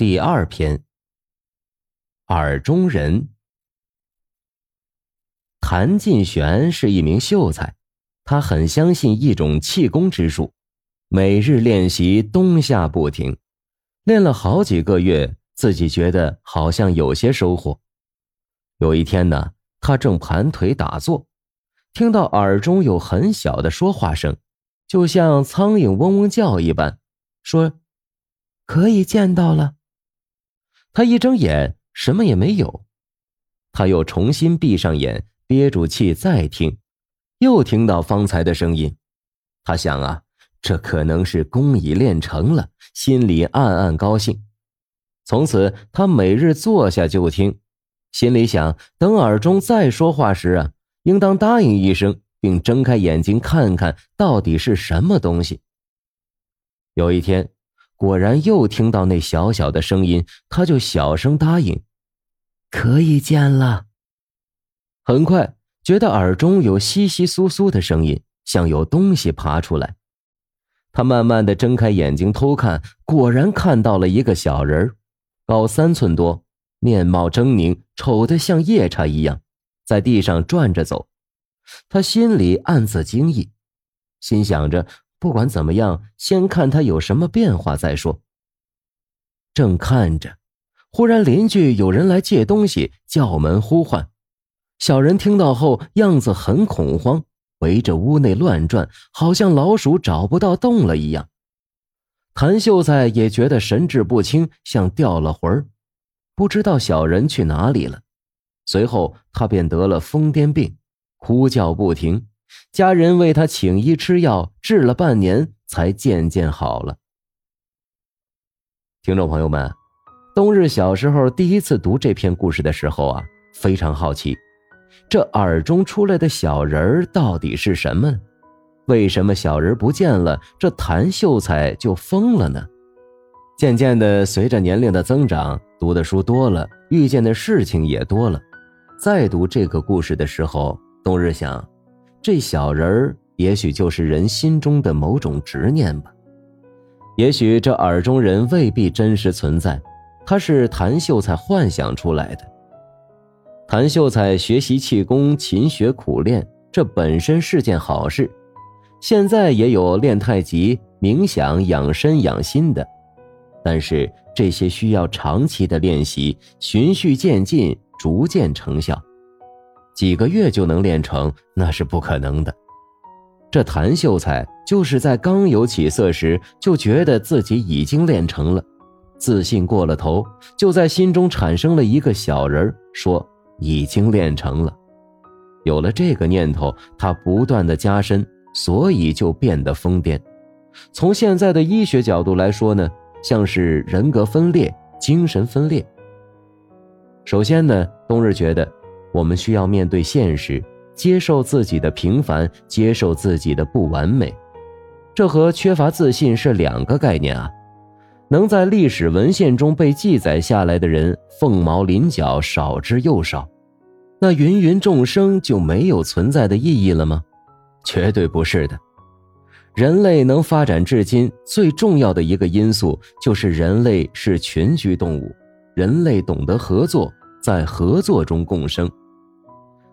第二篇。耳中人。谭进玄是一名秀才，他很相信一种气功之术，每日练习，冬夏不停，练了好几个月，自己觉得好像有些收获。有一天呢，他正盘腿打坐，听到耳中有很小的说话声，就像苍蝇嗡嗡叫一般，说：“可以见到了。”他一睁眼，什么也没有。他又重新闭上眼，憋住气再听，又听到方才的声音。他想啊，这可能是功已练成了，心里暗暗高兴。从此，他每日坐下就听，心里想：等耳中再说话时啊，应当答应一声，并睁开眼睛看看到底是什么东西。有一天。果然又听到那小小的声音，他就小声答应：“可以见了。”很快觉得耳中有窸窸窣窣的声音，像有东西爬出来。他慢慢的睁开眼睛偷看，果然看到了一个小人高三寸多，面貌狰狞，丑得像夜叉一样，在地上转着走。他心里暗自惊异，心想着。不管怎么样，先看他有什么变化再说。正看着，忽然邻居有人来借东西，叫门呼唤。小人听到后，样子很恐慌，围着屋内乱转，好像老鼠找不到洞了一样。谭秀才也觉得神志不清，像掉了魂儿，不知道小人去哪里了。随后他便得了疯癫病，哭叫不停。家人为他请医吃药，治了半年，才渐渐好了。听众朋友们，冬日小时候第一次读这篇故事的时候啊，非常好奇，这耳中出来的小人到底是什么？为什么小人不见了，这谭秀才就疯了呢？渐渐的，随着年龄的增长，读的书多了，遇见的事情也多了，再读这个故事的时候，冬日想。这小人儿也许就是人心中的某种执念吧，也许这耳中人未必真实存在，他是谭秀才幻想出来的。谭秀才学习气功，勤学苦练，这本身是件好事。现在也有练太极、冥想、养身养心的，但是这些需要长期的练习，循序渐进，逐渐成效。几个月就能练成，那是不可能的。这谭秀才就是在刚有起色时，就觉得自己已经练成了，自信过了头，就在心中产生了一个小人说已经练成了。有了这个念头，他不断的加深，所以就变得疯癫。从现在的医学角度来说呢，像是人格分裂、精神分裂。首先呢，冬日觉得。我们需要面对现实，接受自己的平凡，接受自己的不完美，这和缺乏自信是两个概念啊！能在历史文献中被记载下来的人，凤毛麟角，少之又少。那芸芸众生就没有存在的意义了吗？绝对不是的。人类能发展至今，最重要的一个因素就是人类是群居动物，人类懂得合作，在合作中共生。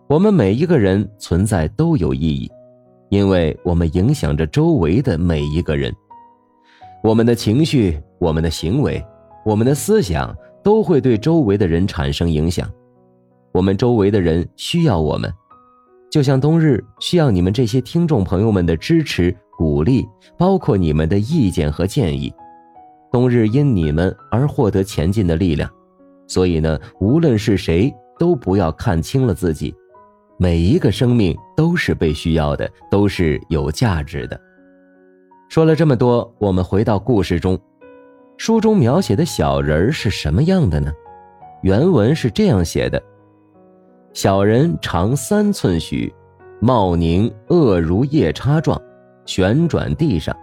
我们每一个人存在都有意义，因为我们影响着周围的每一个人。我们的情绪、我们的行为、我们的思想都会对周围的人产生影响。我们周围的人需要我们，就像冬日需要你们这些听众朋友们的支持、鼓励，包括你们的意见和建议。冬日因你们而获得前进的力量，所以呢，无论是谁，都不要看清了自己。每一个生命都是被需要的，都是有价值的。说了这么多，我们回到故事中。书中描写的小人儿是什么样的呢？原文是这样写的：小人长三寸许，貌凝恶如夜叉状，旋转地上。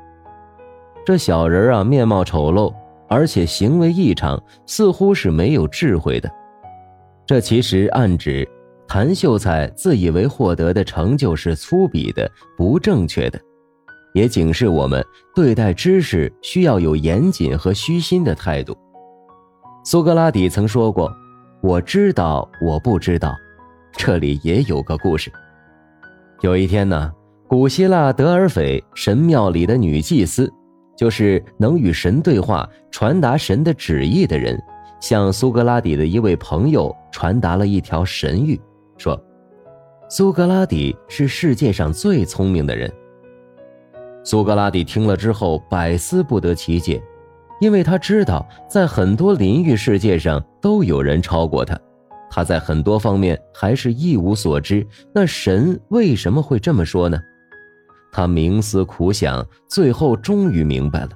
这小人啊，面貌丑陋，而且行为异常，似乎是没有智慧的。这其实暗指。谭秀才自以为获得的成就是粗鄙的、不正确的，也警示我们对待知识需要有严谨和虚心的态度。苏格拉底曾说过：“我知道，我不知道。”这里也有个故事。有一天呢，古希腊德尔斐神庙里的女祭司，就是能与神对话、传达神的旨意的人，向苏格拉底的一位朋友传达了一条神谕，说：“苏格拉底是世界上最聪明的人。”苏格拉底听了之后，百思不得其解。因为他知道，在很多领域世界上都有人超过他，他在很多方面还是一无所知。那神为什么会这么说呢？他冥思苦想，最后终于明白了。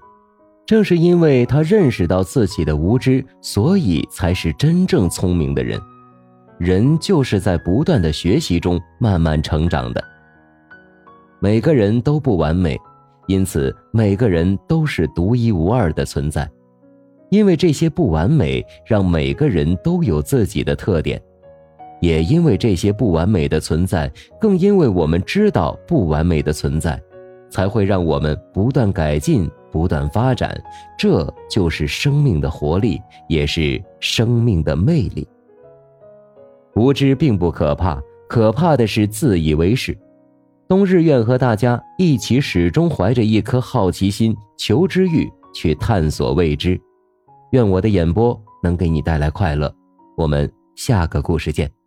正是因为他认识到自己的无知，所以才是真正聪明的人。人就是在不断的学习中慢慢成长的。每个人都不完美。因此，每个人都是独一无二的存在，因为这些不完美，让每个人都有自己的特点，也因为这些不完美的存在，更因为我们知道不完美的存在，才会让我们不断改进、不断发展。这就是生命的活力，也是生命的魅力。无知并不可怕，可怕的是自以为是。冬日愿和大家一起，始终怀着一颗好奇心、求知欲去探索未知。愿我的演播能给你带来快乐。我们下个故事见。